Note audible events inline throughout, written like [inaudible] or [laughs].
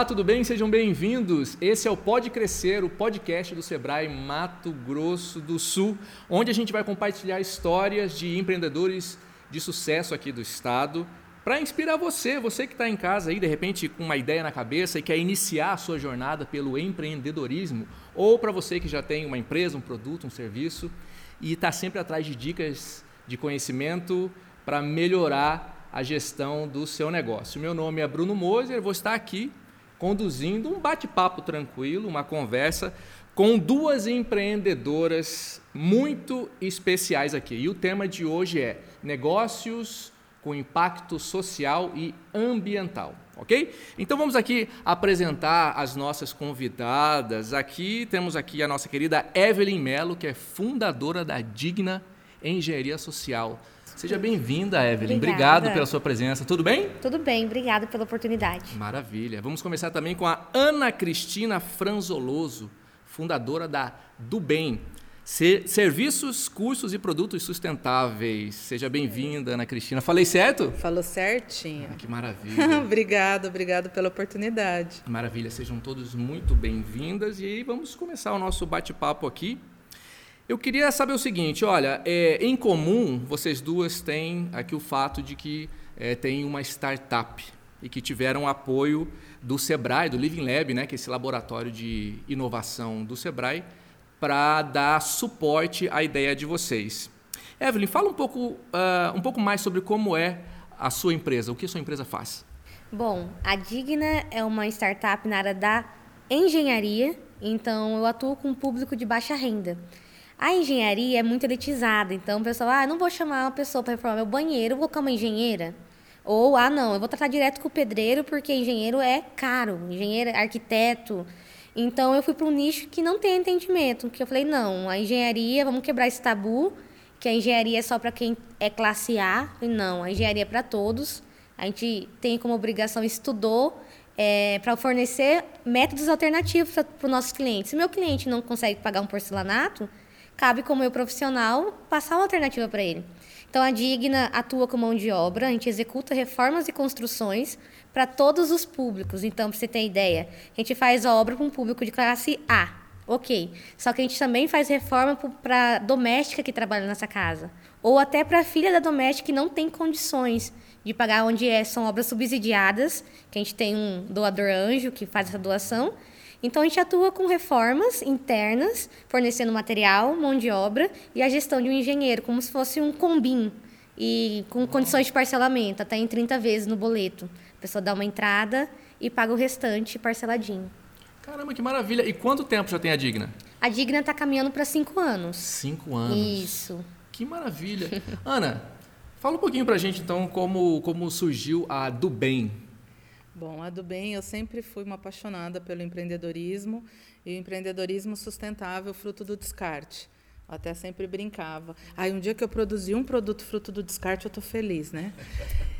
Olá, tudo bem? Sejam bem-vindos. Esse é o Pode Crescer, o podcast do Sebrae Mato Grosso do Sul, onde a gente vai compartilhar histórias de empreendedores de sucesso aqui do estado, para inspirar você, você que está em casa aí, de repente com uma ideia na cabeça e quer iniciar a sua jornada pelo empreendedorismo, ou para você que já tem uma empresa, um produto, um serviço e está sempre atrás de dicas de conhecimento para melhorar a gestão do seu negócio. Meu nome é Bruno Moser, vou estar aqui conduzindo um bate-papo tranquilo, uma conversa com duas empreendedoras muito especiais aqui. E o tema de hoje é negócios com impacto social e ambiental, ok? Então vamos aqui apresentar as nossas convidadas. Aqui temos aqui a nossa querida Evelyn Mello, que é fundadora da Digna Engenharia Social. Seja bem-vinda, Evelyn. Obrigada. Obrigado pela sua presença. Tudo bem? Tudo bem, obrigada pela oportunidade. Maravilha. Vamos começar também com a Ana Cristina Franzoloso, fundadora da Do Bem. Serviços, cursos e produtos sustentáveis. Seja bem-vinda, Ana Cristina. Falei certo? Falou certinho. Ah, que maravilha. [laughs] obrigado, obrigado pela oportunidade. Maravilha, sejam todos muito bem-vindas. E aí vamos começar o nosso bate-papo aqui. Eu queria saber o seguinte, olha, é, em comum vocês duas têm aqui o fato de que é, tem uma startup e que tiveram apoio do Sebrae, do Living Lab, né, que é esse laboratório de inovação do Sebrae, para dar suporte à ideia de vocês. Evelyn, fala um pouco, uh, um pouco mais sobre como é a sua empresa, o que a sua empresa faz. Bom, a Digna é uma startup na área da engenharia, então eu atuo com um público de baixa renda. A engenharia é muito elitizada, então o pessoal, ah, não vou chamar uma pessoa para reformar meu banheiro, vou colocar uma engenheira. Ou, ah, não, eu vou tratar direto com o pedreiro porque engenheiro é caro, engenheiro, arquiteto. Então eu fui para um nicho que não tem entendimento, que eu falei, não, a engenharia, vamos quebrar esse tabu, que a engenharia é só para quem é classe A, e não, a engenharia é para todos. A gente tem como obrigação, estudou é, para fornecer métodos alternativos para os nossos clientes. Se meu cliente não consegue pagar um porcelanato, cabe como eu profissional passar uma alternativa para ele. Então a Digna atua com mão de obra, a gente executa reformas e construções para todos os públicos. Então, para você ter ideia, a gente faz obra para um público de classe A. Ok. Só que a gente também faz reforma para doméstica que trabalha nessa casa. Ou até para a filha da doméstica que não tem condições de pagar onde é, são obras subsidiadas, que a gente tem um doador anjo que faz essa doação, então, a gente atua com reformas internas, fornecendo material, mão de obra e a gestão de um engenheiro, como se fosse um combim, e com condições de parcelamento, até em 30 vezes no boleto. A pessoa dá uma entrada e paga o restante parceladinho. Caramba, que maravilha! E quanto tempo já tem a Digna? A Digna está caminhando para cinco anos. Cinco anos. Isso. Que maravilha! Ana, fala um pouquinho para a gente, então, como, como surgiu a Do Bem. Bom, a do bem, eu sempre fui uma apaixonada pelo empreendedorismo e o empreendedorismo sustentável, fruto do descarte. Eu até sempre brincava. Aí um dia que eu produzi um produto fruto do descarte, eu estou feliz, né?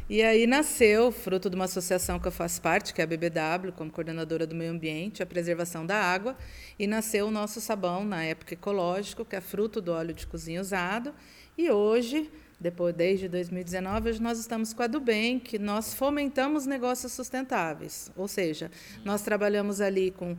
E aí nasceu, fruto de uma associação que eu faço parte, que é a BBW, como coordenadora do meio ambiente, a preservação da água, e nasceu o nosso sabão, na época ecológico, que é fruto do óleo de cozinha usado. E hoje depois, desde 2019, hoje nós estamos com a do Bem, que nós fomentamos negócios sustentáveis. Ou seja, nós trabalhamos ali com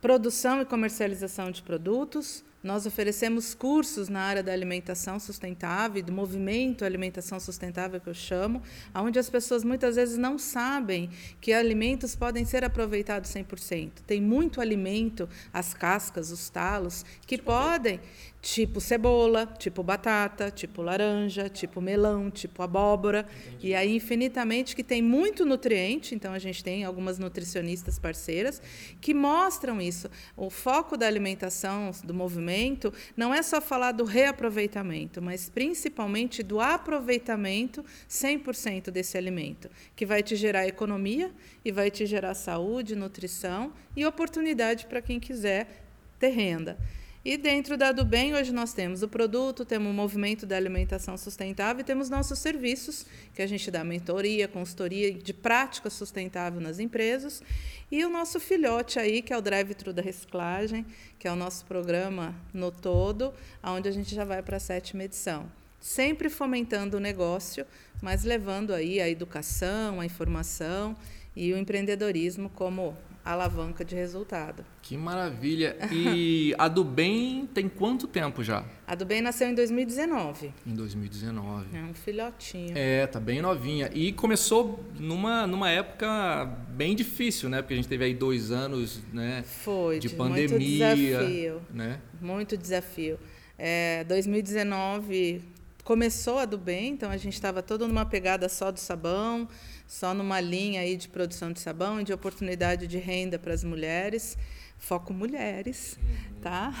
produção e comercialização de produtos, nós oferecemos cursos na área da alimentação sustentável, do movimento alimentação sustentável que eu chamo, onde as pessoas muitas vezes não sabem que alimentos podem ser aproveitados 100%. Tem muito alimento, as cascas, os talos, que podem tipo cebola, tipo batata, tipo laranja, tipo melão, tipo abóbora, Entendi. e aí infinitamente que tem muito nutriente, então a gente tem algumas nutricionistas parceiras que mostram isso. O foco da alimentação, do movimento, não é só falar do reaproveitamento, mas principalmente do aproveitamento 100% desse alimento, que vai te gerar economia e vai te gerar saúde, nutrição e oportunidade para quem quiser ter renda. E dentro da do bem, hoje nós temos o produto, temos o movimento da alimentação sustentável e temos nossos serviços, que a gente dá mentoria, consultoria de prática sustentável nas empresas. E o nosso filhote aí, que é o Drive-Thru da Reciclagem, que é o nosso programa no todo, onde a gente já vai para a sétima edição. Sempre fomentando o negócio, mas levando aí a educação, a informação e o empreendedorismo como alavanca de resultado. Que maravilha! E [laughs] a do Bem tem quanto tempo já? A do Bem nasceu em 2019. Em 2019. É um filhotinho. É, tá bem novinha. E começou numa, numa época bem difícil, né? Porque a gente teve aí dois anos né, Foi, de de pandemia. muito desafio. Né? Muito desafio. É, 2019 começou a do bem, então a gente estava todo numa pegada só do sabão, só numa linha aí de produção de sabão e de oportunidade de renda para as mulheres. Foco mulheres, tá?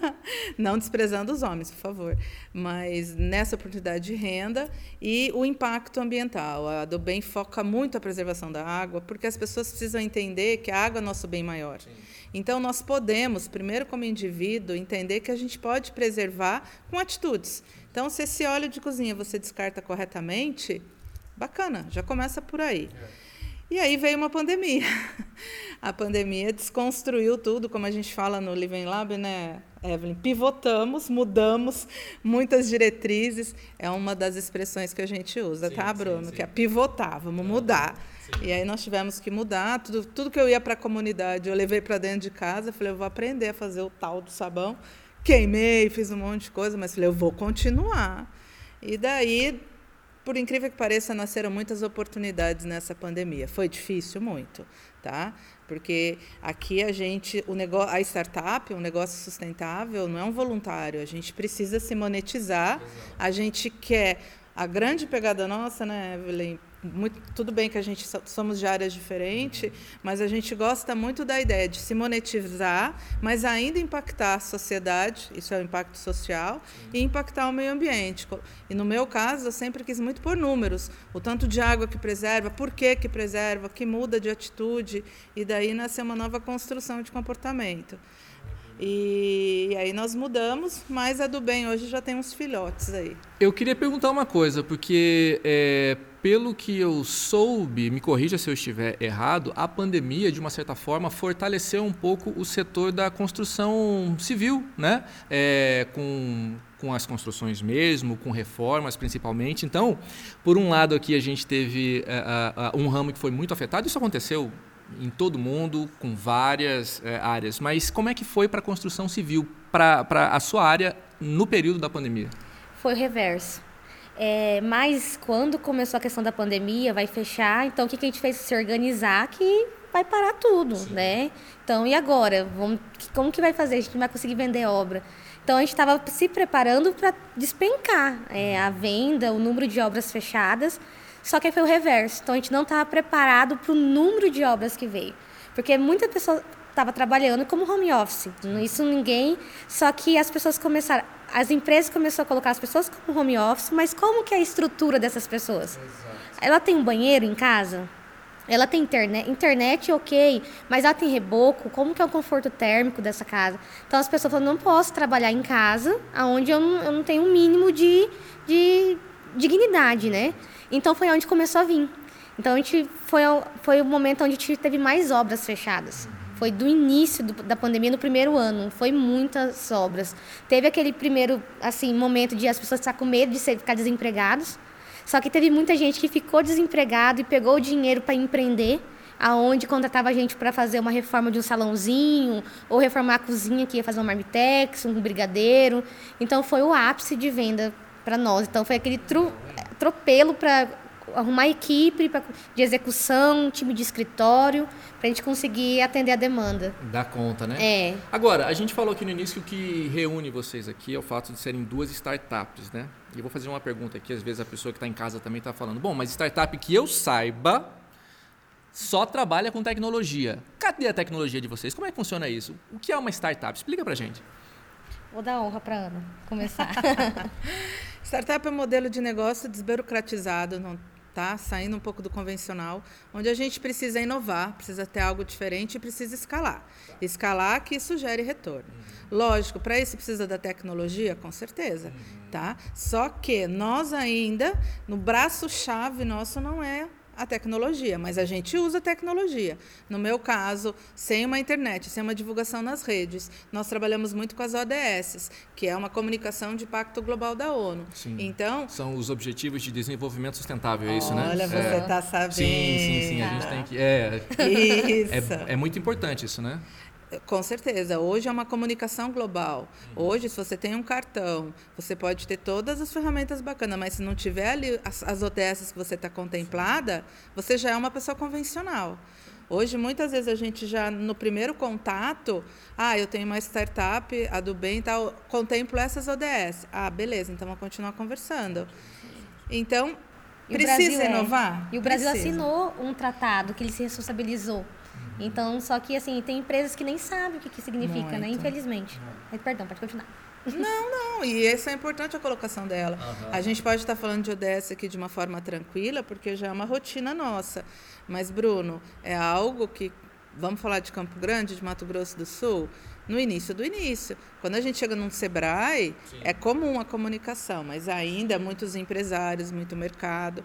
[laughs] Não desprezando os homens, por favor. Mas nessa oportunidade de renda e o impacto ambiental. A do bem foca muito a preservação da água, porque as pessoas precisam entender que a água é nosso bem maior. Então, nós podemos, primeiro como indivíduo, entender que a gente pode preservar com atitudes. Então, se esse óleo de cozinha você descarta corretamente, bacana, já começa por aí. E aí veio uma pandemia. [laughs] A pandemia desconstruiu tudo, como a gente fala no Living Lab, né, Evelyn? Pivotamos, mudamos muitas diretrizes. É uma das expressões que a gente usa, Sim, tá, sim, Bruno? sim. Que é pivotar, vamos mudar. E aí nós tivemos que mudar. Tudo, tudo que eu ia para a comunidade, eu levei para dentro de casa. Falei, eu vou aprender a fazer o tal do sabão. Queimei, fiz um monte de coisa, mas falei, eu vou continuar. E daí, por incrível que pareça, nasceram muitas oportunidades nessa pandemia. Foi difícil muito, tá? Porque aqui a gente, o negócio, a startup, um negócio sustentável, não é um voluntário. A gente precisa se monetizar. A gente quer a grande pegada nossa, né, Evelyn? Muito, tudo bem que a gente so- somos de áreas diferentes, mas a gente gosta muito da ideia de se monetizar, mas ainda impactar a sociedade, isso é o impacto social, e impactar o meio ambiente. E no meu caso, eu sempre quis muito por números, o tanto de água que preserva, por que que preserva, que muda de atitude, e daí nasceu uma nova construção de comportamento. E, e aí nós mudamos, mas a do bem hoje já tem uns filhotes aí. Eu queria perguntar uma coisa, porque é, pelo que eu soube, me corrija se eu estiver errado, a pandemia, de uma certa forma, fortaleceu um pouco o setor da construção civil, né? É, com, com as construções mesmo, com reformas principalmente. Então, por um lado aqui a gente teve a- a- um ramo que foi muito afetado, isso aconteceu em todo mundo, com várias é, áreas, mas como é que foi para a construção civil, para a sua área no período da pandemia? Foi o reverso. É, mas quando começou a questão da pandemia, vai fechar, então o que, que a gente fez? Se organizar que vai parar tudo, né? Então, e agora? Vamos, como que vai fazer? A gente não vai conseguir vender obra. Então, a gente estava se preparando para despencar é, a venda, o número de obras fechadas, só que foi o reverso. Então, a gente não estava preparado para o número de obras que veio. Porque muita pessoa estava trabalhando como home office. Isso ninguém. Só que as pessoas começaram. As empresas começaram a colocar as pessoas como home office, mas como que é a estrutura dessas pessoas? Ela tem um banheiro em casa? Ela tem internet, internet ok, mas ela tem reboco, como que é o conforto térmico dessa casa? Então as pessoas falam, não posso trabalhar em casa, onde eu não, eu não tenho um mínimo de, de dignidade, né? Então foi onde começou a vir. Então a gente foi, foi o momento onde a gente teve mais obras fechadas. Foi do início do- da pandemia, no primeiro ano. Foi muitas obras. Teve aquele primeiro assim momento de as pessoas estar com medo de ser, ficar desempregados. Só que teve muita gente que ficou desempregado e pegou o dinheiro para empreender, aonde contratava gente para fazer uma reforma de um salãozinho, ou reformar a cozinha que ia fazer um marmitex, um brigadeiro. Então foi o ápice de venda para nós. Então foi aquele tru- tropelo para arrumar equipe pra, de execução, time de escritório, para a gente conseguir atender a demanda. Dá conta, né? É. Agora, a gente falou aqui no início que o que reúne vocês aqui é o fato de serem duas startups, né? E eu vou fazer uma pergunta aqui, às vezes a pessoa que está em casa também está falando, bom, mas startup que eu saiba só trabalha com tecnologia. Cadê a tecnologia de vocês? Como é que funciona isso? O que é uma startup? Explica pra gente. Vou dar honra para Ana começar. [laughs] Startup é um modelo de negócio desburocratizado, não tá? Saindo um pouco do convencional, onde a gente precisa inovar, precisa ter algo diferente e precisa escalar. Escalar que isso gere retorno. Lógico, para isso precisa da tecnologia, com certeza, tá? Só que nós ainda, no braço chave nosso não é a tecnologia, mas a gente usa a tecnologia. No meu caso, sem uma internet, sem uma divulgação nas redes, nós trabalhamos muito com as ODS, que é uma comunicação de Pacto Global da ONU. Sim. Então, São os Objetivos de Desenvolvimento Sustentável, é isso, né? olha, você é. está sabendo. Sim, sim, sim. A gente tem que. É, Isso. é, é muito importante isso, né? Com certeza. Hoje é uma comunicação global. Uhum. Hoje, se você tem um cartão, você pode ter todas as ferramentas bacanas, mas se não tiver ali as, as ODS que você está contemplada, você já é uma pessoa convencional. Hoje, muitas vezes, a gente já, no primeiro contato, ah, eu tenho uma startup, a do bem e tal, contemplo essas ODS. Ah, beleza, então vamos continuar conversando. Então, E precisa é. inovar? E o Brasil Precisa. assinou um tratado que ele se responsabilizou. Então, só que assim, tem empresas que nem sabem o que, que significa, né? Muito. Infelizmente. Mas, perdão, pode continuar. Não, não, e essa é importante a colocação dela. Aham. A gente pode estar falando de ODS aqui de uma forma tranquila, porque já é uma rotina nossa. Mas, Bruno, é algo que. Vamos falar de Campo Grande, de Mato Grosso do Sul? No início do início. Quando a gente chega num Sebrae, Sim. é comum a comunicação, mas ainda muitos empresários, muito mercado.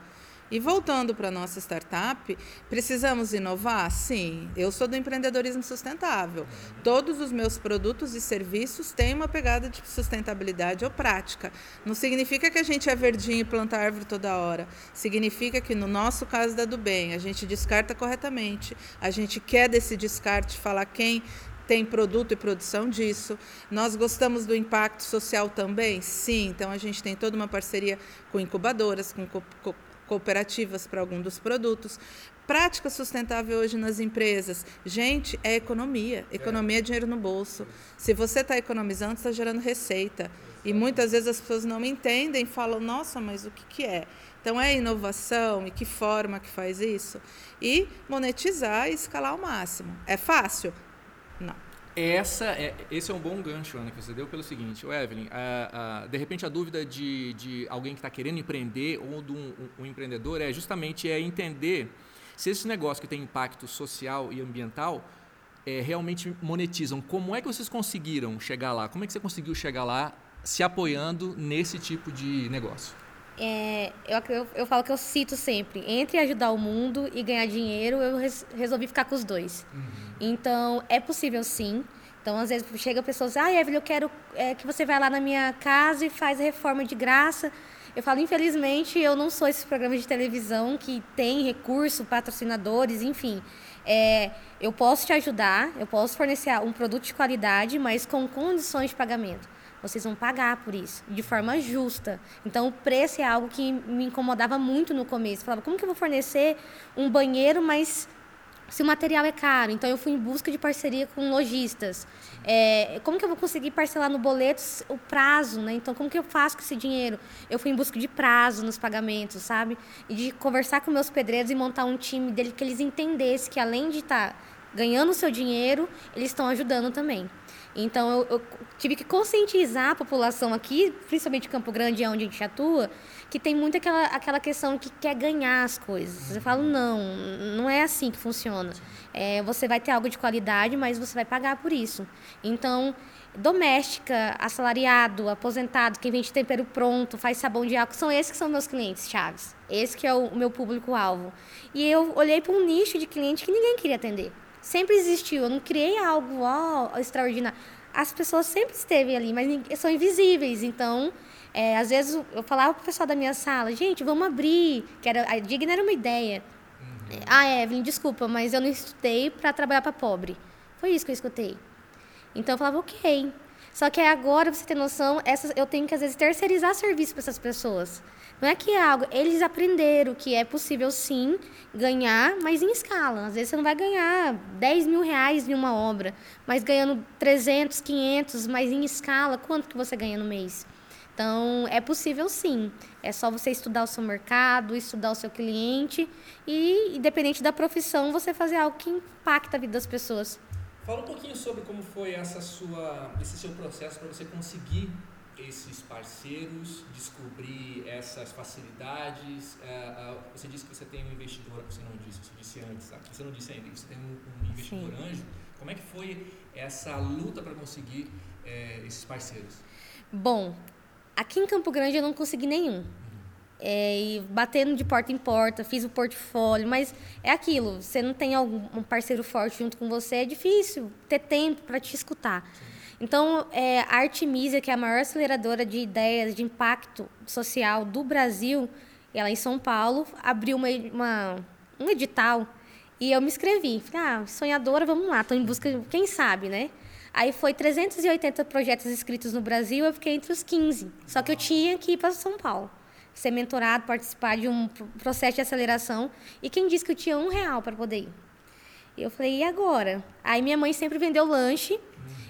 E voltando para a nossa startup, precisamos inovar? Sim. Eu sou do empreendedorismo sustentável. Todos os meus produtos e serviços têm uma pegada de sustentabilidade ou prática. Não significa que a gente é verdinho e planta árvore toda hora. Significa que, no nosso caso da do bem, a gente descarta corretamente. A gente quer desse descarte falar quem tem produto e produção disso. Nós gostamos do impacto social também? Sim. Então, a gente tem toda uma parceria com incubadoras, com co- co- cooperativas para algum dos produtos. Prática sustentável hoje nas empresas. Gente, é economia. Economia é dinheiro no bolso. Se você está economizando, está gerando receita. E muitas vezes as pessoas não entendem, falam, nossa, mas o que, que é? Então, é inovação e que forma que faz isso? E monetizar e escalar ao máximo. É fácil? Essa é, esse é um bom gancho, Ana, que você deu pelo seguinte, o Evelyn, de repente a dúvida de, de alguém que está querendo empreender ou de um, um- um empreendedor é justamente é entender se esse negócio que tem impacto social e ambiental é, realmente monetizam. Como é que vocês conseguiram chegar lá? Como é que você conseguiu chegar lá se apoiando nesse tipo de negócio? É, eu, eu, eu falo que eu cito sempre: entre ajudar o mundo e ganhar dinheiro, eu res- resolvi ficar com os dois. Então, é possível sim. Então, às vezes, chega pessoas, ah, Evelyn, eu quero é, que você vá lá na minha casa e faz a reforma de graça. Eu falo, infelizmente, eu não sou esses programas de televisão que tem recurso, patrocinadores, enfim. É, eu posso te ajudar, eu posso fornecer um produto de qualidade, mas com condições de pagamento. Vocês vão pagar por isso, de forma justa. Então, o preço é algo que me incomodava muito no começo. Eu falava, como que eu vou fornecer um banheiro, mas se o material é caro. Então, eu fui em busca de parceria com lojistas. É, como que eu vou conseguir parcelar no boleto o prazo, né? Então, como que eu faço com esse dinheiro? Eu fui em busca de prazo nos pagamentos, sabe? E de conversar com meus pedreiros e montar um time dele que eles entendessem que, além de estar ganhando o seu dinheiro, eles estão ajudando também. Então, eu, eu tive que conscientizar a população aqui, principalmente Campo Grande, é onde a gente atua, que tem muito aquela, aquela questão que quer ganhar as coisas. Eu falo, não, não é assim que funciona. É, você vai ter algo de qualidade, mas você vai pagar por isso. Então, doméstica, assalariado, aposentado, quem vende tempero pronto, faz sabão de álcool, são esses que são meus clientes chaves. Esse que é o meu público-alvo. E eu olhei para um nicho de cliente que ninguém queria atender. Sempre existiu, eu não criei algo ó, extraordinário. As pessoas sempre esteve ali, mas são invisíveis. Então, é, às vezes eu falava para o pessoal da minha sala, gente, vamos abrir. Que era, a Digna era uma ideia. Ah, Evelyn, desculpa, mas eu não estudei para trabalhar para pobre. Foi isso que eu escutei. Então eu falava, ok. Só que agora, pra você ter noção, essas, eu tenho que às vezes terceirizar serviço para essas pessoas. Não é que é algo. Eles aprenderam que é possível sim ganhar, mas em escala. Às vezes você não vai ganhar 10 mil reais em uma obra, mas ganhando 300, 500, mas em escala, quanto que você ganha no mês? Então, é possível sim. É só você estudar o seu mercado, estudar o seu cliente e, independente da profissão, você fazer algo que impacta a vida das pessoas. Fala um pouquinho sobre como foi essa sua, esse seu processo para você conseguir esses parceiros, descobrir essas facilidades. É, é, você disse que você tem um investidor, você não disse, você disse antes, tá? você não disse ainda, você tem um, investidor Sim. anjo. Como é que foi essa luta para conseguir é, esses parceiros? Bom, aqui em Campo Grande eu não consegui nenhum. é, e batendo de porta em porta, fiz o portfólio, mas é aquilo, você não tem algum um parceiro forte junto com você, é difícil ter tempo para te escutar. Então, é, a Artemisia, que é a maior aceleradora de ideias de impacto social do Brasil, ela em São Paulo, abriu uma, uma um edital e eu me inscrevi. Falei, ah, sonhadora, vamos lá, estou em busca, quem sabe, né? Aí foi 380 projetos inscritos no Brasil, eu fiquei entre os 15. Só que eu tinha que ir para São Paulo, ser mentorado, participar de um processo de aceleração. E quem disse que eu tinha um real para poder ir? Eu falei, e agora? Aí minha mãe sempre vendeu lanche.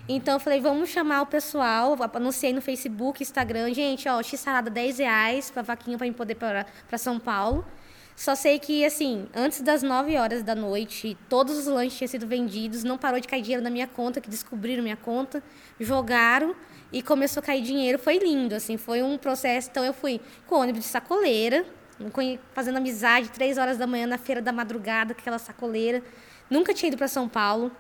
Então eu falei, vamos chamar o pessoal, anunciei no Facebook, Instagram, gente, ó, x-salada 10 reais para vaquinha para mim poder para São Paulo. Só sei que, assim, antes das 9 horas da noite, todos os lanches tinham sido vendidos, não parou de cair dinheiro na minha conta, que descobriram minha conta, jogaram e começou a cair dinheiro. Foi lindo, assim, foi um processo. Então, eu fui com ônibus de sacoleira, fazendo amizade, três horas da manhã na feira da madrugada, aquela sacoleira. Nunca tinha ido para São Paulo.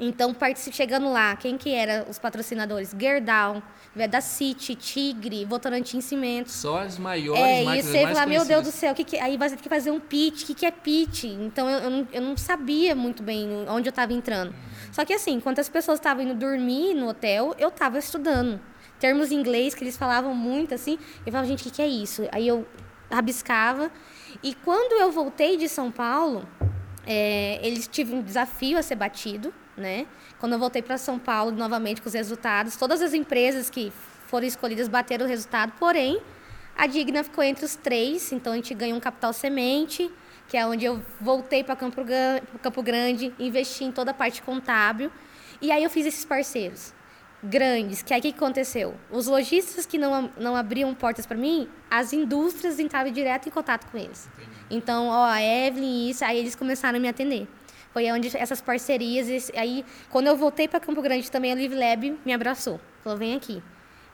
Então, chegando lá, quem que era os patrocinadores? Gerdau, Veda City, Tigre, Votorantim Cimentos. Só as maiores é, marcas isso, aí mais meu Deus do céu, que que, aí vai ter que fazer um pitch, o que, que é pitch? Então, eu, eu, não, eu não sabia muito bem onde eu estava entrando. Só que assim, enquanto as pessoas estavam indo dormir no hotel, eu estava estudando. Termos em inglês que eles falavam muito, assim, eu falava, gente, o que, que é isso? Aí eu rabiscava. E quando eu voltei de São Paulo, é, eles tiveram um desafio a ser batido, né? Quando eu voltei para São Paulo novamente com os resultados, todas as empresas que foram escolhidas bateram o resultado, porém a Digna ficou entre os três, então a gente ganhou um capital semente, que é onde eu voltei para Campo, Campo Grande, investi em toda a parte contábil, e aí eu fiz esses parceiros grandes, que aí o que aconteceu? Os lojistas que não, não abriam portas para mim, as indústrias entravam direto em contato com eles. Então, ó, a Evelyn, isso, aí eles começaram a me atender. Foi onde essas parcerias, aí quando eu voltei para Campo Grande também, a Live Lab me abraçou. Falou, vem aqui.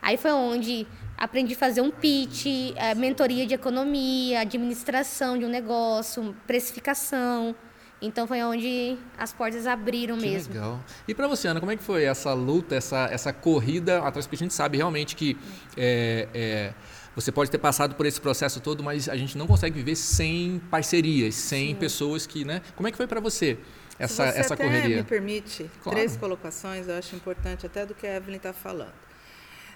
Aí foi onde aprendi a fazer um pitch, eh, mentoria de economia, administração de um negócio, precificação. Então foi onde as portas abriram Que mesmo. legal. E para você, Ana, como é que foi essa luta, essa, essa corrida atrás? Porque a gente sabe realmente que é, é, você pode ter passado por esse processo todo, mas a gente não consegue viver sem parcerias, sem pessoas que, né? Como é que foi para você essa, Se você essa até correria? me permite Claro. três colocações, eu acho importante até do que a Evelyn está falando.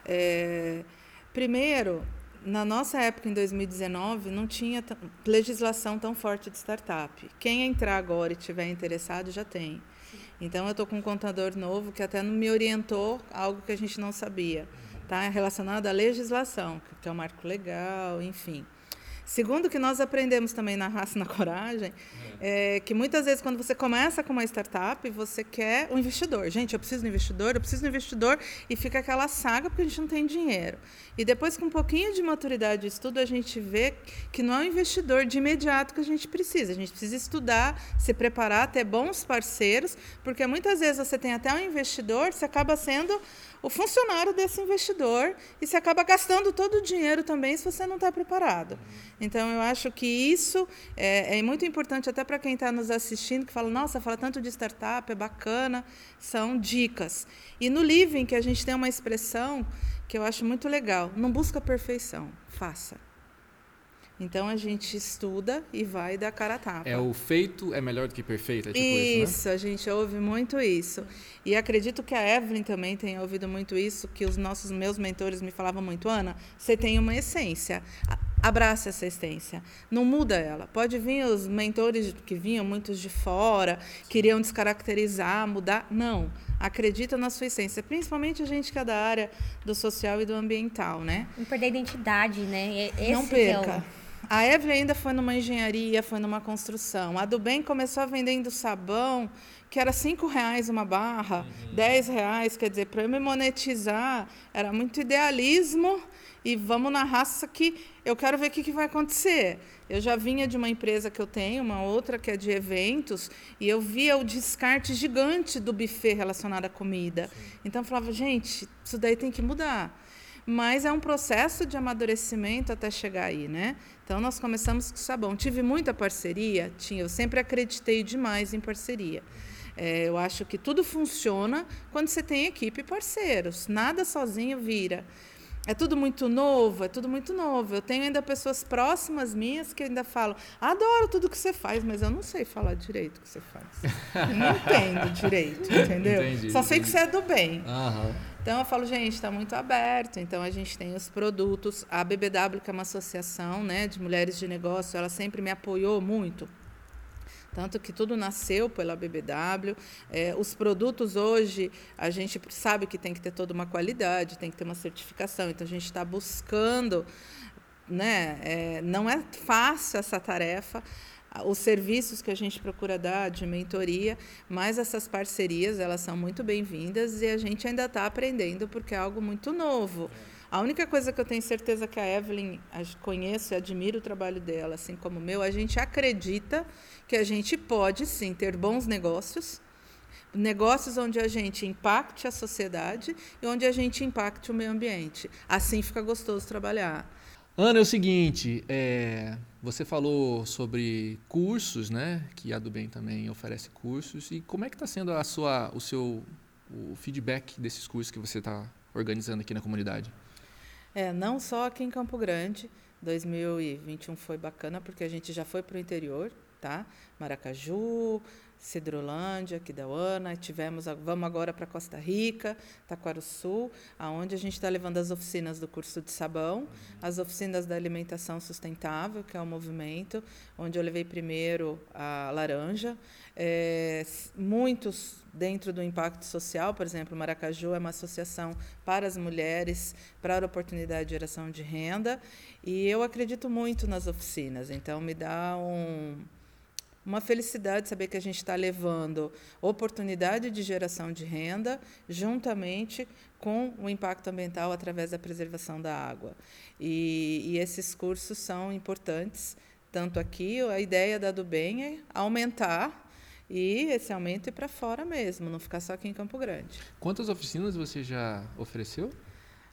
É, primeiro, na nossa época, em 2019, não tinha legislação tão forte de startup. Quem entrar agora e tiver interessado já tem. Então, eu estou com um contador novo que até me orientou algo que a gente não sabia, tá? relacionado à legislação, que é o marco legal, enfim. Segundo que nós aprendemos também na raça e na coragem, é que muitas vezes quando você começa com uma startup, você quer um investidor. Gente, eu preciso de um investidor, eu preciso de um investidor, e fica aquela saga porque a gente não tem dinheiro. E depois, com um pouquinho de maturidade de estudo, a gente vê que não é um investidor de imediato que a gente precisa. A gente precisa estudar, se preparar, ter bons parceiros, porque muitas vezes você tem até um investidor, você acaba sendo o funcionário desse investidor e você acaba gastando todo o dinheiro também se você não está preparado. Então, eu acho que isso é, é muito importante até para quem está nos assistindo, que fala, nossa, fala tanto de startup, é bacana, são dicas. E no Living, que a gente tem uma expressão que eu acho muito legal, não busca perfeição, faça. Então, a gente estuda e vai dar cara a tapa. É o feito é melhor do que perfeito, é tipo Isso, isso, né? a gente ouve muito isso. E acredito que a Evelyn também tenha ouvido muito isso, que os nossos meus mentores me falavam muito, Ana, você tem uma essência. Abraça essa essência. Não muda ela. Pode vir os mentores que vinham muitos de fora, queriam descaracterizar, mudar. Não. Acredita na sua essência, principalmente a gente que é da área do social e do ambiental, né? Não perder a identidade, né? Esse não que é o- perca. A Evelyn ainda foi numa engenharia, foi numa construção. A do bem começou vendendo sabão, que era cinco reais uma barra, dez reais, quer dizer, para eu me monetizar, era muito idealismo e vamos na raça que eu quero ver o que, que vai acontecer. Eu já vinha de uma empresa que eu tenho, uma outra que é de eventos, e eu via o descarte gigante do buffet relacionado à comida. Então eu falava, gente, isso daí tem que mudar mas é um processo de amadurecimento até chegar aí, né? Então nós começamos com sabão. Tive muita parceria, tinha. Eu sempre acreditei demais em parceria. É, eu acho que tudo funciona quando você tem equipe e parceiros. Nada sozinho vira. é tudo muito novo, é tudo muito novo. Eu tenho ainda pessoas próximas minhas que ainda falam: adoro tudo que você faz, mas eu não sei falar direito o que você faz. [laughs] Não entendo direito, entendeu? Entendi, Só sei entendi. que você é do bem. Uhum. Então eu falo, gente, está muito aberto. Então a gente tem os produtos. A BBW, que é uma associação né, de mulheres de negócio, ela sempre me apoiou muito tanto que tudo nasceu pela BBW. É, os produtos hoje, a gente sabe que tem que ter toda uma qualidade, tem que ter uma certificação. Então, a gente está buscando. Né? É, não é fácil essa tarefa, os serviços que a gente procura dar de mentoria, mas essas parcerias elas são muito bem-vindas e a gente ainda está aprendendo porque é algo muito novo. A única coisa que eu tenho certeza que a Evelyn conheço e admiro o trabalho dela, assim como o meu, a gente acredita que a gente pode sim ter bons negócios, negócios onde a gente impacte a sociedade e onde a gente impacte o meio ambiente. Assim fica gostoso trabalhar. Ana, é o seguinte, é, você falou sobre cursos, né? Que a do Bem também oferece cursos. E como é que está sendo a sua, o seu o feedback desses cursos que você está organizando aqui na comunidade? É, não só aqui em Campo Grande. 2021 foi bacana porque a gente já foi para o interior, tá? Maracaju, Cidrolândia, Quidauana, tivemos, vamos agora para Costa Rica, Taquaruçu, aonde a gente está levando as oficinas do curso de sabão, as oficinas da alimentação sustentável, que é o movimento, onde eu levei primeiro a laranja, é, muitos dentro do impacto social, por exemplo, Maracaju é uma associação para as mulheres, para a oportunidade de geração de renda, e eu acredito muito nas oficinas, então me dá um uma felicidade saber que a gente está levando oportunidade de geração de renda juntamente com o impacto ambiental através da preservação da água. E, e esses cursos são importantes, tanto aqui, a ideia da do bem é aumentar e esse aumento ir para fora mesmo, não ficar só aqui em Campo Grande. Quantas oficinas você já ofereceu?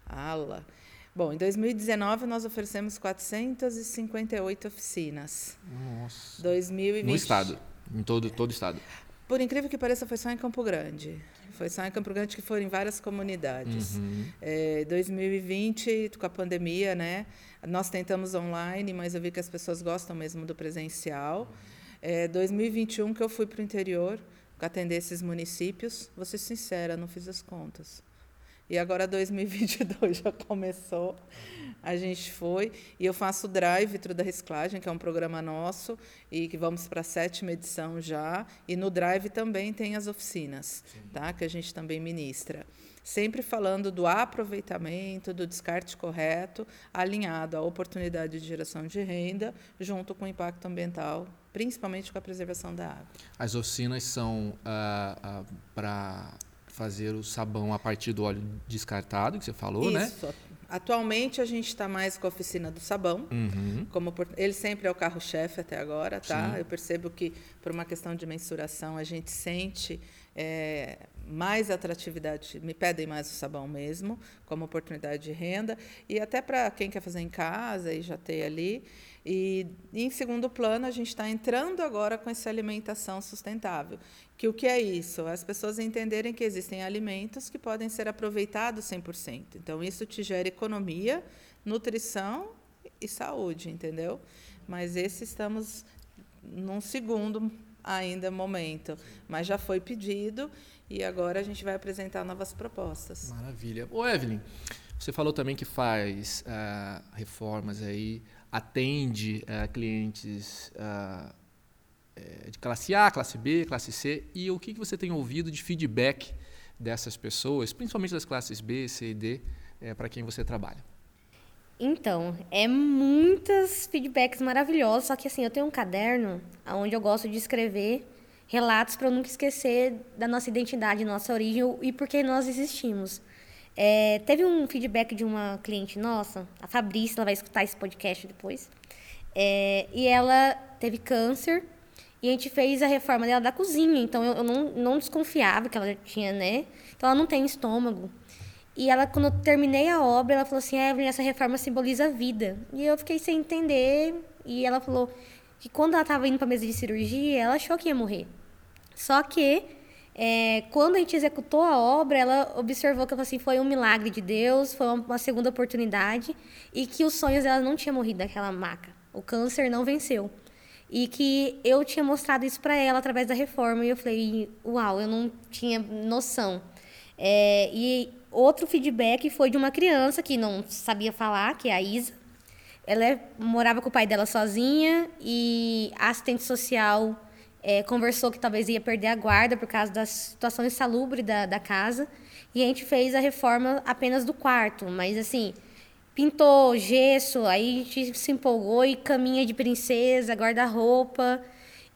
Ala. Bom, em 2019 nós oferecemos 458 oficinas. Nossa. 2020. No estado, em todo todo o estado. Por incrível que pareça, foi só em Campo Grande. Foi só em Campo Grande que foram em várias comunidades. Uhum. É, 2020, com a pandemia, né? Nós tentamos online, mas eu vi que as pessoas gostam mesmo do presencial. É, 2021 que eu fui para o interior atender esses municípios. Vou ser sincera, não fiz as contas. E agora 2022 já começou. A gente foi e eu faço o Drive Thru da Reciclagem, que é um programa nosso e que vamos para a sétima edição já. E no Drive também tem as oficinas, tá? Que a gente também ministra. Sempre falando do aproveitamento, do descarte correto, alinhado à oportunidade de geração de renda, junto com o impacto ambiental, principalmente com a preservação da água. As oficinas são uh, uh, para fazer o sabão a partir do óleo descartado, que você falou, né? Isso. né? Atualmente a gente está mais com a oficina do sabão, uhum. como por, ele sempre é o carro-chefe até agora, tá? Sim. Eu percebo que por uma questão de mensuração a gente sente é, mais atratividade, me pedem mais o sabão mesmo, como oportunidade de renda e até para quem quer fazer em casa e já ter ali. E, em segundo plano, a gente está entrando agora com essa alimentação sustentável. Que o que é isso? As pessoas entenderem que existem alimentos que podem ser aproveitados 100%. Então, isso te gera economia, nutrição e saúde, entendeu? Mas esse estamos num segundo ainda momento, mas já foi pedido e agora a gente vai apresentar novas propostas. Maravilha. Ô, Evelyn, você falou também que faz uh, reformas aí atende uh, clientes uh, de classe A, classe B, classe C, e o que, que você tem ouvido de feedback dessas pessoas, principalmente das classes B, C e D, é, para quem você trabalha? Então, é muitos feedbacks maravilhosos, só que assim, eu tenho um caderno onde eu gosto de escrever relatos para eu nunca esquecer da nossa identidade, nossa origem e por que nós existimos. É, teve um feedback de uma cliente nossa, a Fabrícia, ela vai escutar esse podcast depois. É, e ela teve câncer e a gente fez a reforma dela da cozinha. Então eu, eu não, não desconfiava que ela tinha, né? Então ela não tem estômago. E ela, quando eu terminei a obra, ela falou assim: Evelyn, essa reforma simboliza a vida. E eu fiquei sem entender. E ela falou que quando ela estava indo para mesa de cirurgia, ela achou que ia morrer. Só que é, quando a gente executou a obra, ela observou que assim, foi um milagre de Deus, foi uma, segunda oportunidade e que os sonhos dela não tinham morrido daquela maca. O câncer não venceu. E que eu tinha mostrado isso para ela através da reforma. E eu falei, uau, eu não tinha noção. É, e outro feedback foi de uma criança que não sabia falar, que é a Isa. Ela é, morava com o pai dela sozinha e a assistente social é, conversou que talvez ia perder a guarda por causa da situação insalubre da, da casa. E a gente fez a reforma apenas do quarto. Mas, assim, pintou gesso, aí a gente se empolgou e caminha de princesa, guarda-roupa.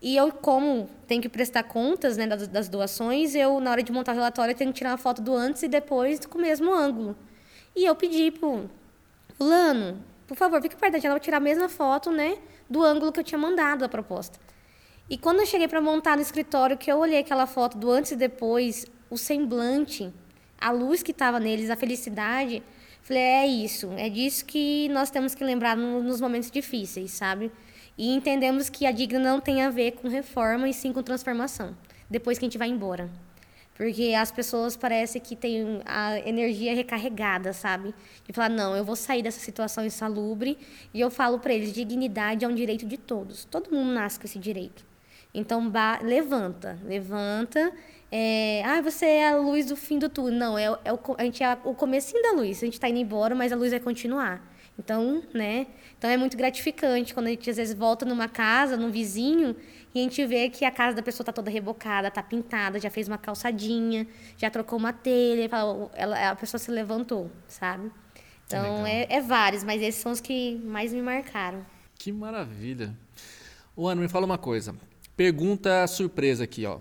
E eu, como tenho que prestar contas né, das, das, doações, eu, na hora de montar o relatório, tenho que tirar uma foto do antes e depois com o mesmo ângulo. E eu pedi pro fulano, por favor, fique perto da janela, tirar a mesma foto, né, do ângulo que eu tinha mandado a proposta. E quando eu cheguei para montar no escritório, que eu olhei aquela foto do antes e depois, o semblante, a luz que estava neles, a felicidade, falei, é isso, é disso que nós temos que lembrar no, nos momentos difíceis, sabe? E entendemos que a digna não tem a ver com reforma e sim com transformação, depois que a gente vai embora. Porque as pessoas parece que têm a energia recarregada, sabe? De falar, não, eu vou sair dessa situação insalubre. E eu falo para eles, dignidade é um direito de todos. Todo mundo nasce com esse direito. Então, levanta, levanta. É, ah, você é a luz do fim do túnel. Não, é, é o, a gente é o comecinho da luz. A gente está indo embora, mas a luz vai continuar. Então, né? Então é muito gratificante quando a gente às vezes volta numa casa, num vizinho, e a gente vê que a casa da pessoa está toda rebocada, está pintada, já fez uma calçadinha, já trocou uma telha, ela, a pessoa se levantou, sabe? Então é, é vários, mas esses são os que mais me marcaram. Que maravilha. O Ana, me fala uma coisa. Pergunta surpresa aqui, ó.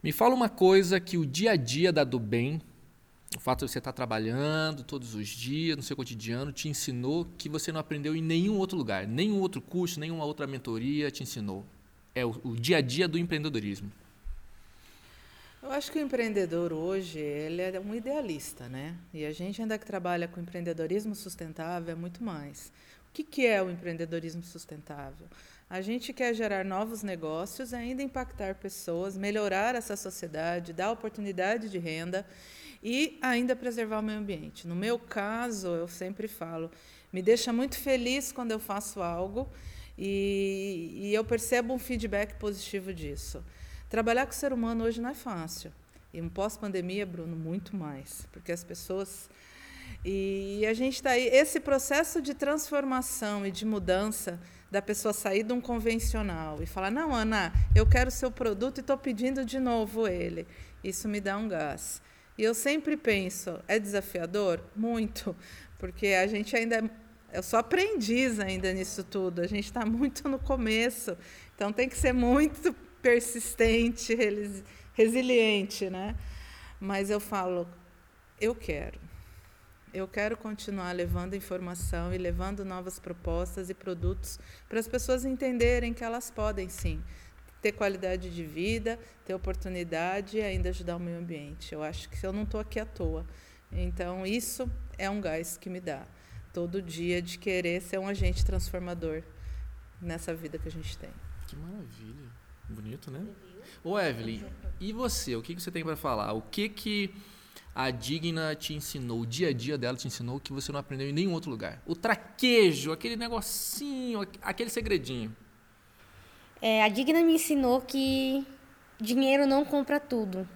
Me fala uma coisa que o dia a dia da do bem, o fato de você estar trabalhando todos os dias no seu cotidiano, te ensinou que você não aprendeu em nenhum outro lugar, nenhum outro curso, nenhuma outra mentoria te ensinou. É o, o dia a dia do empreendedorismo. Eu acho que o empreendedor hoje ele é um idealista, né? E a gente ainda que trabalha com empreendedorismo sustentável é muito mais. O que, que é o empreendedorismo sustentável? A gente quer gerar novos negócios, ainda impactar pessoas, melhorar essa sociedade, dar oportunidade de renda e ainda preservar o meio ambiente. No meu caso, eu sempre falo, me deixa muito feliz quando eu faço algo e, e eu percebo um feedback positivo disso. Trabalhar com o ser humano hoje não é fácil. E um pós-pandemia, Bruno, muito mais, porque as pessoas e a gente está aí. Esse processo de transformação e de mudança da pessoa sair de um convencional e falar: não, Ana, eu quero seu produto e estou pedindo de novo ele. Isso me dá um gás. E eu sempre penso: é desafiador? Muito, porque a gente ainda. É, eu sou aprendiz ainda nisso tudo, a gente está muito no começo, então tem que ser muito persistente, resiliente, né? Mas eu falo, eu quero. Eu quero continuar levando informação e levando novas propostas e produtos para as pessoas entenderem que elas podem sim ter qualidade de vida, ter oportunidade e ainda ajudar o meio ambiente. Eu acho que eu não estou aqui à toa. Então, isso é um gás que me dá todo dia de querer ser um agente transformador nessa vida que a gente tem. Que maravilha. Bonito, né? Ô, Evelyn, e você? O que, que você tem para falar? O que que a Digna te ensinou, o dia a dia dela te ensinou que você não aprendeu em nenhum outro lugar. O traquejo, aquele negocinho, aquele segredinho. É, a Digna me ensinou que dinheiro não compra tudo.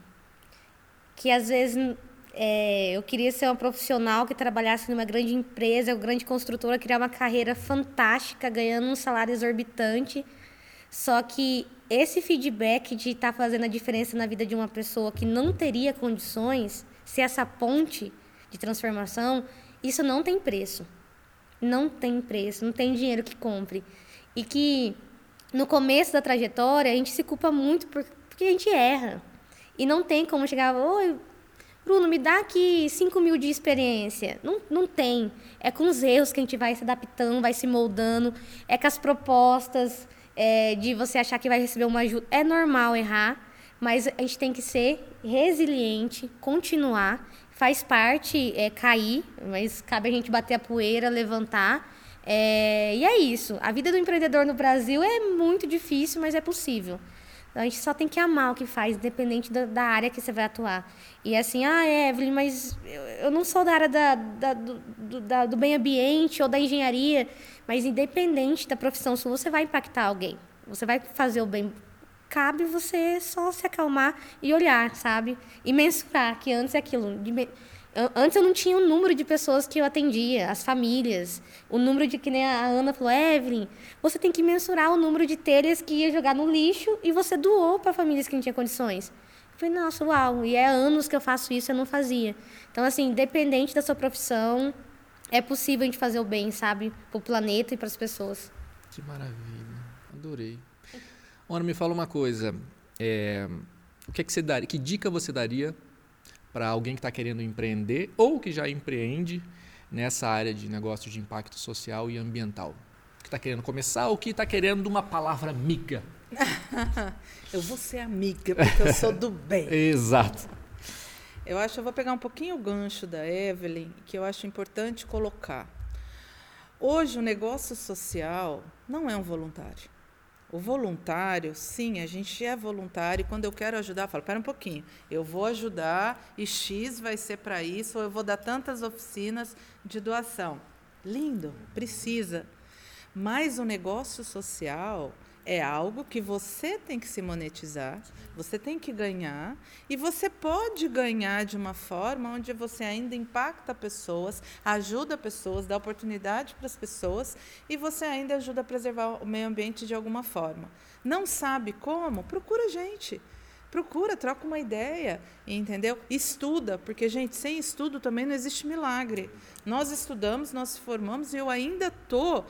Que às vezes é, eu queria ser uma profissional que trabalhasse numa grande empresa, uma grande construtora, criar uma carreira fantástica, ganhando um salário exorbitante. Só que esse feedback de estar tá fazendo a diferença na vida de uma pessoa que não teria condições, se essa ponte de transformação, isso não tem preço. Não tem preço, não tem dinheiro que compre. E que no começo da trajetória a gente se culpa muito porque a gente erra. E não tem como chegar, oi, Bruno, me dá aqui 5 mil de experiência. Não, não tem. É com os erros que a gente vai se adaptando, vai se moldando. É com as propostas é, de você achar que vai receber uma ajuda. É normal errar, mas a gente tem que ser resiliente, continuar. Faz parte é, cair, mas cabe a gente bater a poeira, levantar. É, e é isso. A vida do empreendedor no Brasil é muito difícil, mas é possível. Então, a gente só tem que amar o que faz, independente da, da área que você vai atuar. E assim, ah, Evelyn, mas eu, eu não sou da área da, da do, do, da, do bem ambiente ou da engenharia, mas independente da profissão sua, você vai impactar alguém. Você vai fazer o bem. Cabe você só se acalmar e olhar, sabe? E mensurar, que antes é aquilo. De, Antes eu não tinha o número de pessoas que eu atendia, as famílias, o número de que nem a Ana falou, Evelyn, você tem que mensurar o número de telhas que ia jogar no lixo e você doou para famílias que não tinham condições. Eu falei, nossa, uau, e é anos que eu faço isso, eu não fazia. Então, assim, independente da sua profissão, é possível a gente fazer o bem, sabe, para o planeta e para as pessoas. Que maravilha, adorei. Ana, me fala uma coisa, é, o que, é que você daria, que dica você daria para alguém que está querendo empreender ou que já empreende nessa área de negócios de impacto social e ambiental? Que está querendo começar ou que está querendo uma palavra amiga? [laughs] eu vou ser amiga, porque eu sou do bem. [laughs] Exato. Eu acho, eu vou pegar um pouquinho o gancho da Evelyn, que eu acho importante colocar. Hoje, o negócio social não é um voluntário. O voluntário, sim, a gente é voluntário. E quando eu quero ajudar, eu falo: espera um pouquinho, eu vou ajudar e X vai ser para isso, ou eu vou dar tantas oficinas de doação. Lindo, precisa. Mas o negócio social é algo que você tem que se monetizar, você tem que ganhar, e você pode ganhar de uma forma onde você ainda impacta pessoas, ajuda pessoas, dá oportunidade para as pessoas, e você ainda ajuda a preservar o meio ambiente de alguma forma. Não sabe como? Procura gente. Procura, troca uma ideia, entendeu? Estuda, porque, gente, sem estudo também não existe milagre. Nós estudamos, nós formamos, e eu ainda estou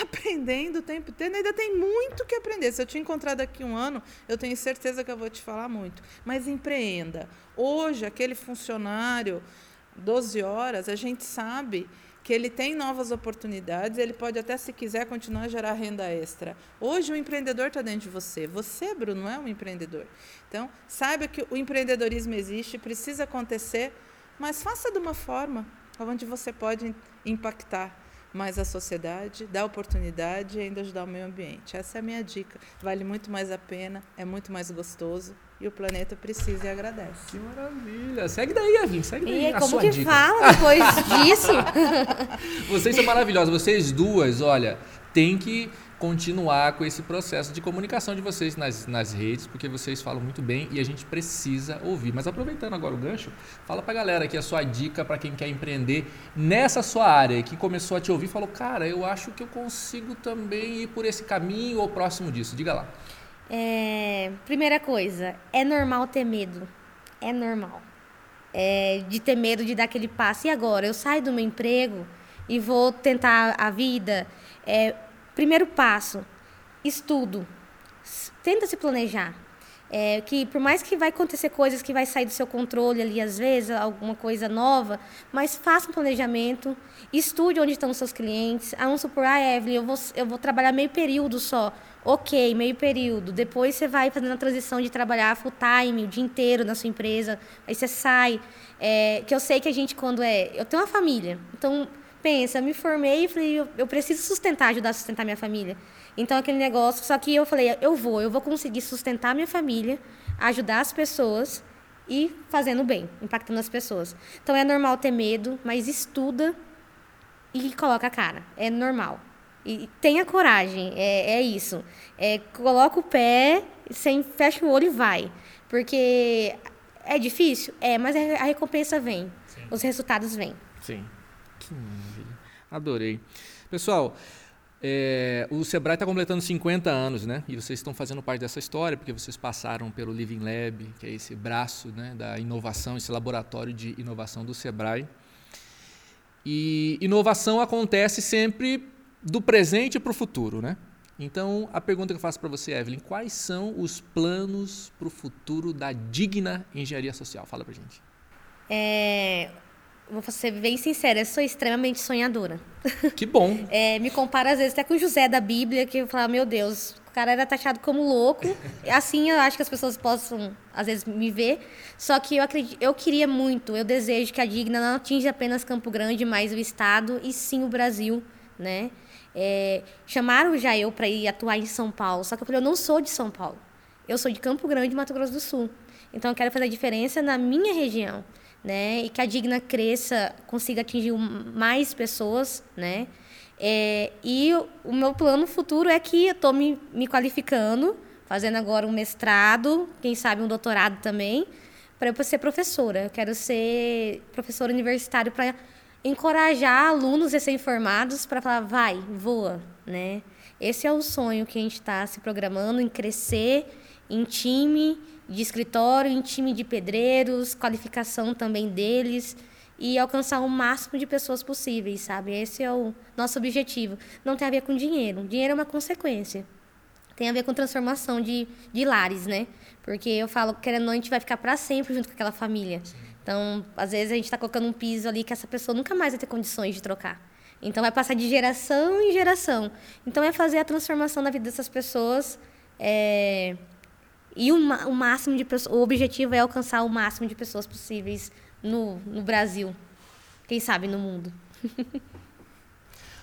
aprendendo o tempo inteiro. Ainda tem muito que aprender. Se eu te encontrar daqui um ano, eu tenho certeza que eu vou te falar muito. Mas empreenda. Hoje, aquele funcionário, 12 horas, a gente sabe que ele tem novas oportunidades, ele pode até, se quiser, continuar a gerar renda extra. Hoje o empreendedor está dentro de você. Você, Bruno, é um empreendedor. Então, saiba que o empreendedorismo existe, precisa acontecer, mas faça de uma forma onde você pode impactar mais a sociedade, dar oportunidade e ainda ajudar o meio ambiente. Essa é a minha dica. Vale muito mais a pena, é muito mais gostoso e o planeta precisa e agradece. Que maravilha! Segue daí, Avin, segue daí. E a como que dica. fala depois [laughs] disso? vocês são maravilhosas, vocês duas, olha, tem que continuar com esse processo de comunicação de vocês nas, nas redes, porque vocês falam muito bem e a gente precisa ouvir. Mas aproveitando agora o gancho, fala para a galera aqui a sua dica para quem quer empreender nessa sua área, que começou a te ouvir e falou, cara, eu acho que eu consigo também ir por esse caminho ou próximo disso. Diga lá. É, primeira coisa, é normal ter medo. É normal. É, de ter medo de dar aquele passo. E agora? Eu saio do meu emprego e vou tentar a vida. É, Primeiro passo, estudo. Tenta se planejar. É, que por mais que vai acontecer coisas que vai sair do seu controle ali às vezes, alguma coisa nova, mas faça um planejamento, estude onde estão os seus clientes. Ah, vamos supor, ah, Evelyn, eu vou, eu vou trabalhar meio período só. Ok, meio período. Depois você vai fazendo a transição de trabalhar full time, o dia inteiro na sua empresa. Aí você sai. É, que eu sei que a gente, quando é. Eu tenho uma família, então pensa, me formei e falei, eu, eu preciso sustentar, ajudar a sustentar minha família. Então, aquele negócio, só que eu falei, eu vou, eu vou conseguir sustentar minha família, ajudar as pessoas e fazendo bem, impactando as pessoas. Então, é normal ter medo, mas estuda e coloca a cara. É normal. E tenha coragem, é, é isso. É, coloca o pé, sem, fecha o olho e vai. Porque é difícil? É, mas a recompensa vem. Sim. Os resultados vêm. Sim. Que maravilha. Adorei. Pessoal, é, o Sebrae está completando 50 anos, né? E vocês estão fazendo parte dessa história, porque vocês passaram pelo Living Lab, que é esse braço né, da inovação, esse laboratório de inovação do Sebrae. E inovação acontece sempre do presente para o futuro, né? Então, a pergunta que eu faço para você, Evelyn, quais são os planos para o futuro da digna engenharia social? Fala para gente. É, vou ser bem sincera, eu sou extremamente sonhadora. [laughs] Que bom. é, me comparo às vezes até com José da Bíblia, que eu falo, meu Deus, o cara era taxado como louco. Assim eu acho que as pessoas possam, às vezes, me ver. Só que eu acredito, eu queria muito, eu desejo que a Digna não atinja apenas Campo Grande, mas o Estado e sim o Brasil, né? É, chamaram já eu para ir atuar em São Paulo, só que eu falei, eu não sou de São Paulo. Eu sou de Campo Grande, Mato Grosso do Sul. Então eu quero fazer a diferença na minha região, né? E que a Digna cresça, consiga atingir mais pessoas, né? É, e o meu plano futuro é que eu estou me, me qualificando, fazendo agora um mestrado, quem sabe um doutorado também, para eu ser professora. Eu quero ser professora universitária para encorajar alunos recém-formados para falar, vai, voa, né? Esse é o sonho que a gente está se programando em crescer em time de escritório, em time de pedreiros, qualificação também deles e alcançar o máximo de pessoas possíveis, sabe? Esse é o nosso objetivo. Não tem a ver com dinheiro. Dinheiro é uma consequência. Tem a ver com transformação de, de lares, né? Porque eu falo, querendo ou não, a gente vai ficar para sempre junto com aquela família. Sim. Então, às vezes a gente está colocando um piso ali que essa pessoa nunca mais vai ter condições de trocar. Então, vai passar de geração em geração. Então, é fazer a transformação da vida dessas pessoas. É... E o, o máximo de pessoas, o objetivo é alcançar o máximo de pessoas possíveis no, no Brasil. Quem sabe no mundo. [laughs]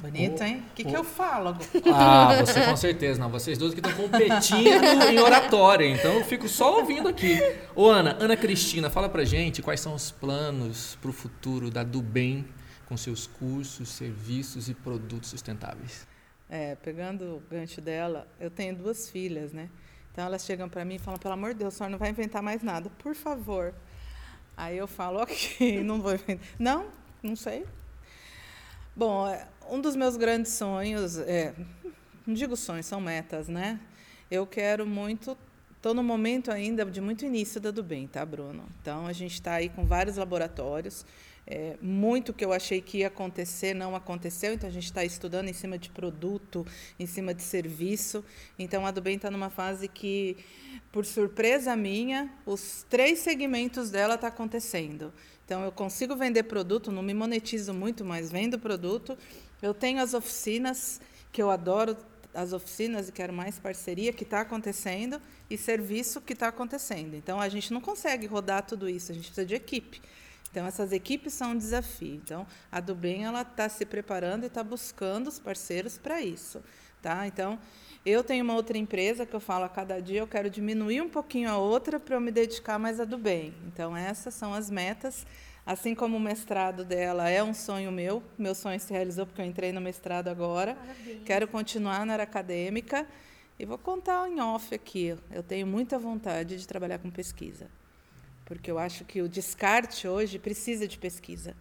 Bonito, hein? O que, que eu falo? Ah, você com certeza, não. Vocês dois que estão competindo em oratória, então eu fico só ouvindo aqui. Ô, Ana, Ana Cristina, fala pra gente quais são os planos para o futuro da Dubem com seus cursos, serviços e produtos sustentáveis. É, pegando o gancho dela, eu tenho duas filhas, né? Então elas chegam para mim e falam: pelo amor de Deus, a senhora não vai inventar mais nada, por favor. Aí eu falo: [laughs] ok, não vou inventar. Não, não sei. Bom, é, um dos meus grandes sonhos, é, não digo sonhos, são metas, né? Eu quero muito, estou no momento ainda de muito início da do bem, tá, Bruno? Então a gente está aí com vários laboratórios. É, muito que eu achei que ia acontecer não aconteceu, então a gente está estudando em cima de produto, em cima de serviço. Então a do bem está numa fase que, por surpresa minha, os três segmentos dela está acontecendo. Então eu consigo vender produto, não me monetizo muito, mas vendo produto. Eu tenho as oficinas, que eu adoro as oficinas e quero mais parceria que está acontecendo e serviço que está acontecendo. Então a gente não consegue rodar tudo isso, a gente precisa de equipe. Então essas equipes são um desafio. Então a do bem ela está se preparando e está buscando os parceiros para isso, tá? Então eu tenho uma outra empresa que eu falo a cada dia eu quero diminuir um pouquinho a outra para eu me dedicar mais à do bem. Então essas são as metas. Assim como o mestrado dela é um sonho meu, meu sonho se realizou porque eu entrei no mestrado agora. Parabéns. Quero continuar na área acadêmica e vou contar em off aqui. Eu tenho muita vontade de trabalhar com pesquisa, porque eu acho que o descarte hoje precisa de pesquisa.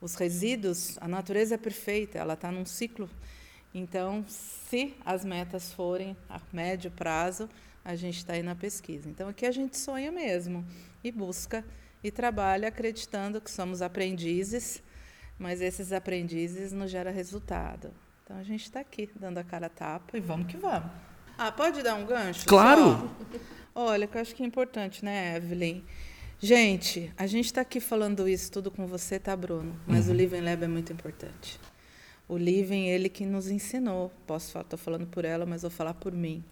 Os resíduos, a natureza é perfeita, ela está num ciclo então, se as metas forem a médio prazo, a gente está aí na pesquisa. Então, aqui a gente sonha mesmo e busca e trabalha acreditando que somos aprendizes, mas esses aprendizes nos geram resultado. Então, a gente está aqui dando a cara a tapa e vamos que vamos. Ah, pode dar um gancho? Claro! Só? Olha, que eu acho que é importante, né, Evelyn? Gente, a gente está aqui falando isso tudo com você, tá, Bruno? Mas uhum. o Living Lab é muito importante. O Living, ele que nos ensinou. Posso falar, estou falando por ela, mas vou falar por mim.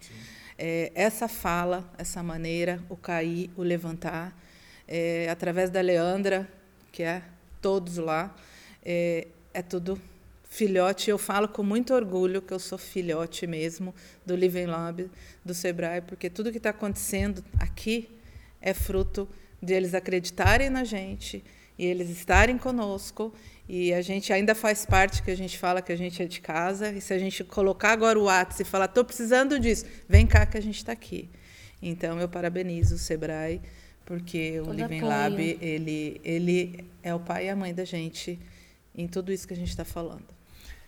É, essa fala, essa maneira, o cair, o levantar, é, através da Leandra, que é todos lá, é, é tudo filhote. Eu falo com muito orgulho que eu sou filhote mesmo do Living Lab, do Sebrae, porque tudo que está acontecendo aqui é fruto de eles acreditarem na gente e eles estarem conosco e a gente ainda faz parte que a gente fala que a gente é de casa. E se a gente colocar agora o WhatsApp e falar, estou precisando disso, vem cá que a gente está aqui. Então, eu parabenizo o Sebrae, porque Todo o Living apoio. Lab, ele, ele é o pai e a mãe da gente em tudo isso que a gente está falando.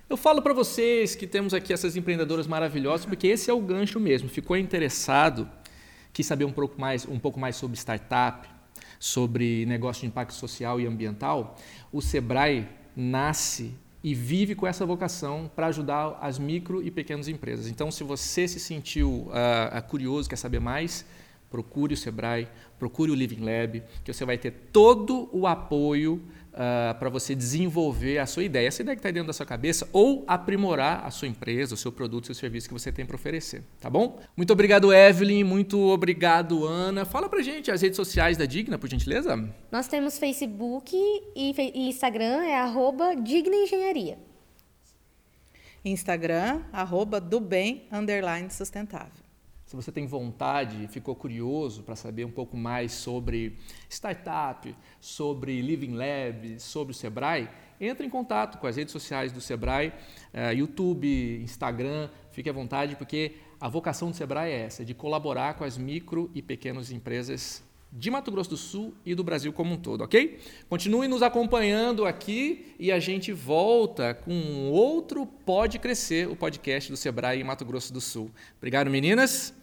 Eu falo para vocês que temos aqui essas empreendedoras maravilhosas, porque esse é o gancho mesmo. Ficou interessado, quis saber um pouco mais, um pouco mais sobre startup, sobre negócio de impacto social e ambiental, o Sebrae nasce e vive com essa vocação para ajudar as micro e pequenas empresas. Então, se você se sentiu uh, curioso, quer saber mais, procure o Sebrae, procure o Living Lab, que você vai ter todo o apoio uh, para você desenvolver a sua ideia, essa ideia que está dentro da sua cabeça, ou aprimorar a sua empresa, o seu produto, o seu serviço que você tem para oferecer, tá bom? Muito obrigado, Evelyn, muito obrigado, Ana. Fala para gente as redes sociais da Digna, por gentileza. Nós temos Facebook e Instagram, é arroba Digna Engenharia. Instagram, arroba do bem, underline sustentável. Se você tem vontade, ficou curioso para saber um pouco mais sobre startup, sobre Living Lab, sobre o Sebrae, entre em contato com as redes sociais do Sebrae, uh, YouTube, Instagram, fique à vontade, porque a vocação do Sebrae é essa, de colaborar com as micro e pequenas empresas de Mato Grosso do Sul e do Brasil como um todo, ok? Continue nos acompanhando aqui e a gente volta com outro Pode Crescer, o podcast do Sebrae em Mato Grosso do Sul. Obrigado, meninas.